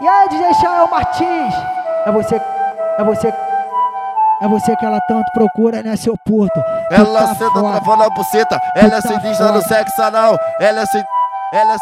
E aí, DJ Chael Martins? É você, é você, é você que ela tanto procura, né, seu puto? Ela tá senta travando a buceta, ela é tá sinistra no sexo anal, ela é sin... ela é.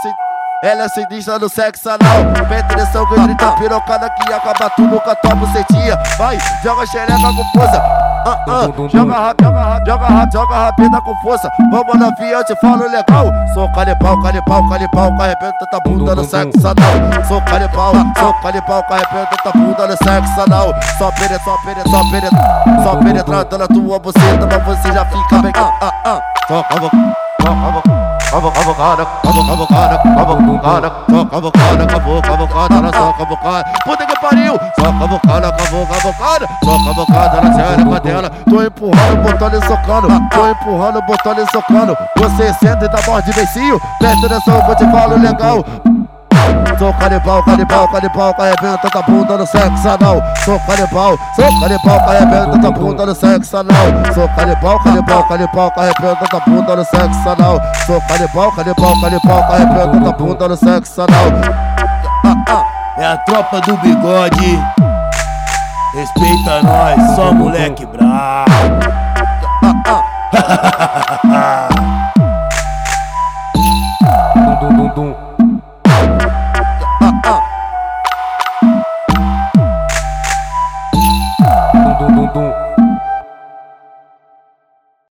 Ela é sinistra no sexo anal Penetração com 30 pirocada que acaba tudo com a tua bucetinha Vai, joga xereca com força ah, ah. Joga rápido, joga rápido, joga rápido, joga rápida com força. Vamos na eu te falo legal. Sou canibal, canibal, canibal, carrebenta tua bunda no sexo anal. Sou canibal, sou canibal, carrebenta tua bunda no sexo anal. Só penetra, só penetra, só penetra, só penetrando na tua buceta, mas você já fica bem. Ah, ah, ah. Só cavocada, cavocada, cavocada, cavocada, só cavocada, cavocada, na só cavocada. Puta que pariu, só cavocada, cavocada, só cavocada na série com dela. Tô empurrando, botando e socando, tô empurrando, botando e socando. Você senta e dá morde de beicinho, presta atenção que eu te falo legal. Sou canibal, canibal, canibal, carrebenta da bunda no sexo anal. Sou canibal, sou canibal, carrebenta da bunda no sexo anal. Sou canibal, canibal, canibal, carrebenta da bunda no sexo anal. Sou canibal, canibal, canibal, carrebenta da bunda no sexo anal. É a tropa do bigode. Respeita nós, só moleque brabo. dum dum dum dum 너.